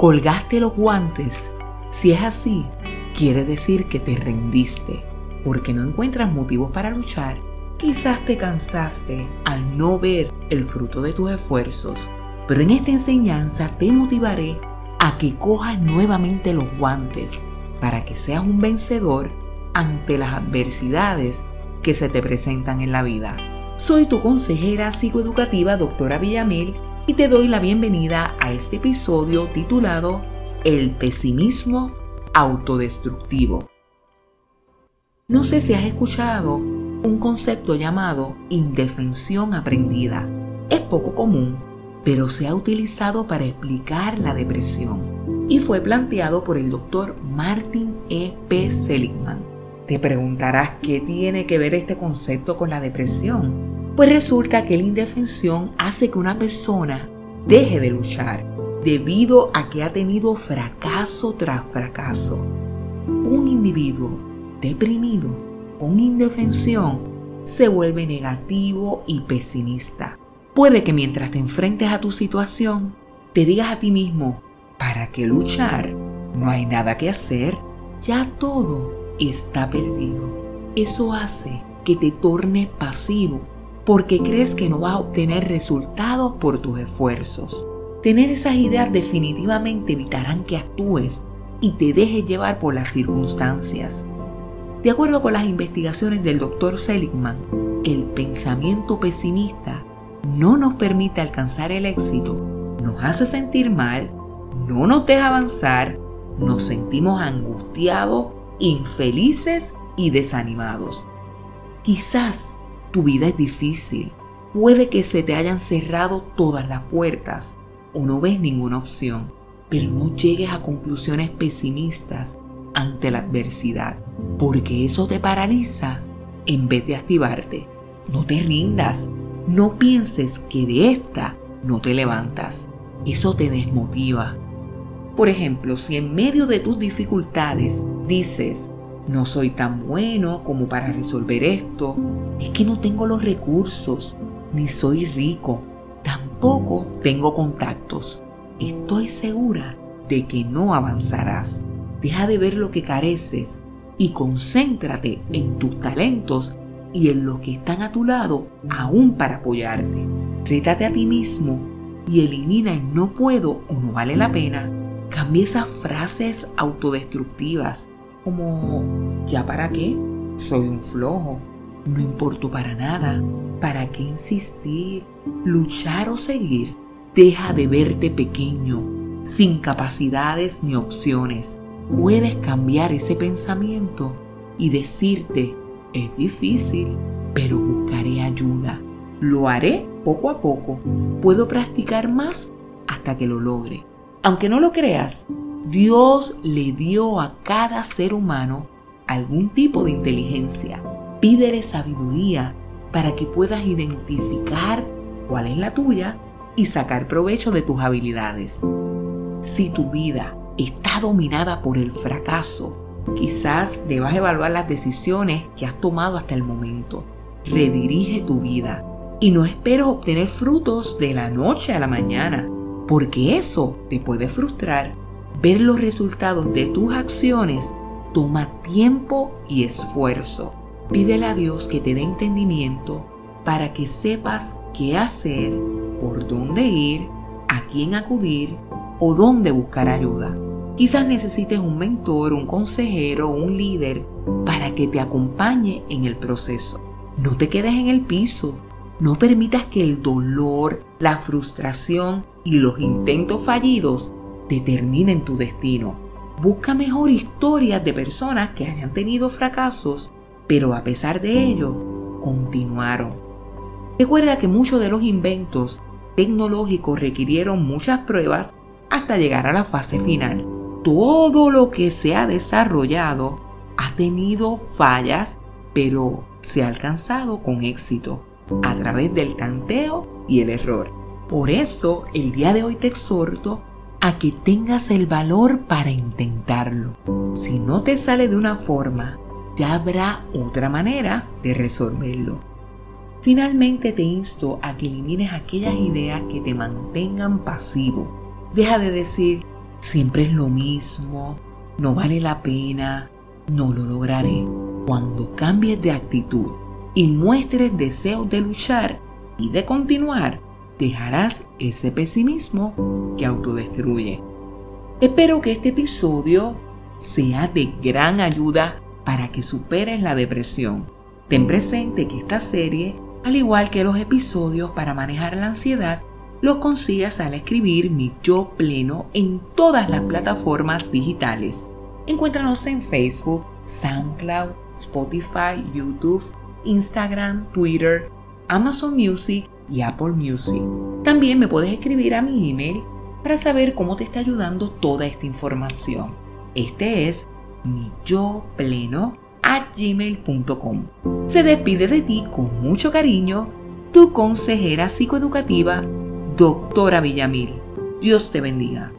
¿Colgaste los guantes? Si es así, quiere decir que te rendiste, porque no encuentras motivos para luchar. Quizás te cansaste al no ver el fruto de tus esfuerzos, pero en esta enseñanza te motivaré a que cojas nuevamente los guantes para que seas un vencedor ante las adversidades que se te presentan en la vida. Soy tu consejera psicoeducativa, doctora Villamil, y te doy la bienvenida a este episodio titulado El pesimismo autodestructivo. No sé si has escuchado un concepto llamado indefensión aprendida. Es poco común, pero se ha utilizado para explicar la depresión y fue planteado por el doctor Martin E. P. Seligman. Te preguntarás qué tiene que ver este concepto con la depresión. Pues resulta que la indefensión hace que una persona deje de luchar debido a que ha tenido fracaso tras fracaso. Un individuo deprimido con indefensión se vuelve negativo y pesimista. Puede que mientras te enfrentes a tu situación, te digas a ti mismo, ¿para qué luchar? No hay nada que hacer, ya todo está perdido. Eso hace que te tornes pasivo porque crees que no vas a obtener resultados por tus esfuerzos. Tener esas ideas definitivamente evitarán que actúes y te dejes llevar por las circunstancias. De acuerdo con las investigaciones del Dr. Seligman, el pensamiento pesimista no nos permite alcanzar el éxito, nos hace sentir mal, no nos deja avanzar, nos sentimos angustiados, infelices y desanimados. Quizás tu vida es difícil, puede que se te hayan cerrado todas las puertas o no ves ninguna opción, pero no llegues a conclusiones pesimistas ante la adversidad, porque eso te paraliza en vez de activarte. No te rindas, no pienses que de esta no te levantas, eso te desmotiva. Por ejemplo, si en medio de tus dificultades dices, no soy tan bueno como para resolver esto, es que no tengo los recursos, ni soy rico, tampoco tengo contactos. Estoy segura de que no avanzarás. Deja de ver lo que careces y concéntrate en tus talentos y en los que están a tu lado aún para apoyarte. Trétate a ti mismo y elimina el no puedo o no vale la pena. Cambia esas frases autodestructivas como ¿ya para qué? Soy un flojo, no importo para nada, ¿para qué insistir? luchar o seguir, deja de verte pequeño, sin capacidades ni opciones. Puedes cambiar ese pensamiento y decirte, es difícil, pero buscaré ayuda. Lo haré poco a poco. Puedo practicar más hasta que lo logre. Aunque no lo creas, Dios le dio a cada ser humano algún tipo de inteligencia. Pídele sabiduría para que puedas identificar cuál es la tuya y sacar provecho de tus habilidades. Si tu vida está dominada por el fracaso, quizás debas evaluar las decisiones que has tomado hasta el momento. Redirige tu vida y no esperes obtener frutos de la noche a la mañana, porque eso te puede frustrar. Ver los resultados de tus acciones toma tiempo y esfuerzo. Pídele a Dios que te dé entendimiento para que sepas qué hacer, por dónde ir, a quién acudir o dónde buscar ayuda. Quizás necesites un mentor, un consejero o un líder para que te acompañe en el proceso. No te quedes en el piso. No permitas que el dolor, la frustración y los intentos fallidos determinen tu destino. Busca mejor historias de personas que hayan tenido fracasos, pero a pesar de ello, continuaron Recuerda que muchos de los inventos tecnológicos requirieron muchas pruebas hasta llegar a la fase final. Todo lo que se ha desarrollado ha tenido fallas, pero se ha alcanzado con éxito a través del tanteo y el error. Por eso el día de hoy te exhorto a que tengas el valor para intentarlo. Si no te sale de una forma, ya habrá otra manera de resolverlo. Finalmente te insto a que elimines aquellas ideas que te mantengan pasivo. Deja de decir, siempre es lo mismo, no vale la pena, no lo lograré. Cuando cambies de actitud y muestres deseo de luchar y de continuar, dejarás ese pesimismo que autodestruye. Espero que este episodio sea de gran ayuda para que superes la depresión. Ten presente que esta serie, al igual que los episodios para manejar la ansiedad, los consigas al escribir mi yo pleno en todas las plataformas digitales. Encuéntranos en Facebook, SoundCloud, Spotify, YouTube, Instagram, Twitter, Amazon Music y Apple Music. También me puedes escribir a mi email para saber cómo te está ayudando toda esta información. Este es mi yo pleno gmail.com. Se despide de ti con mucho cariño tu consejera psicoeducativa, doctora Villamil. Dios te bendiga.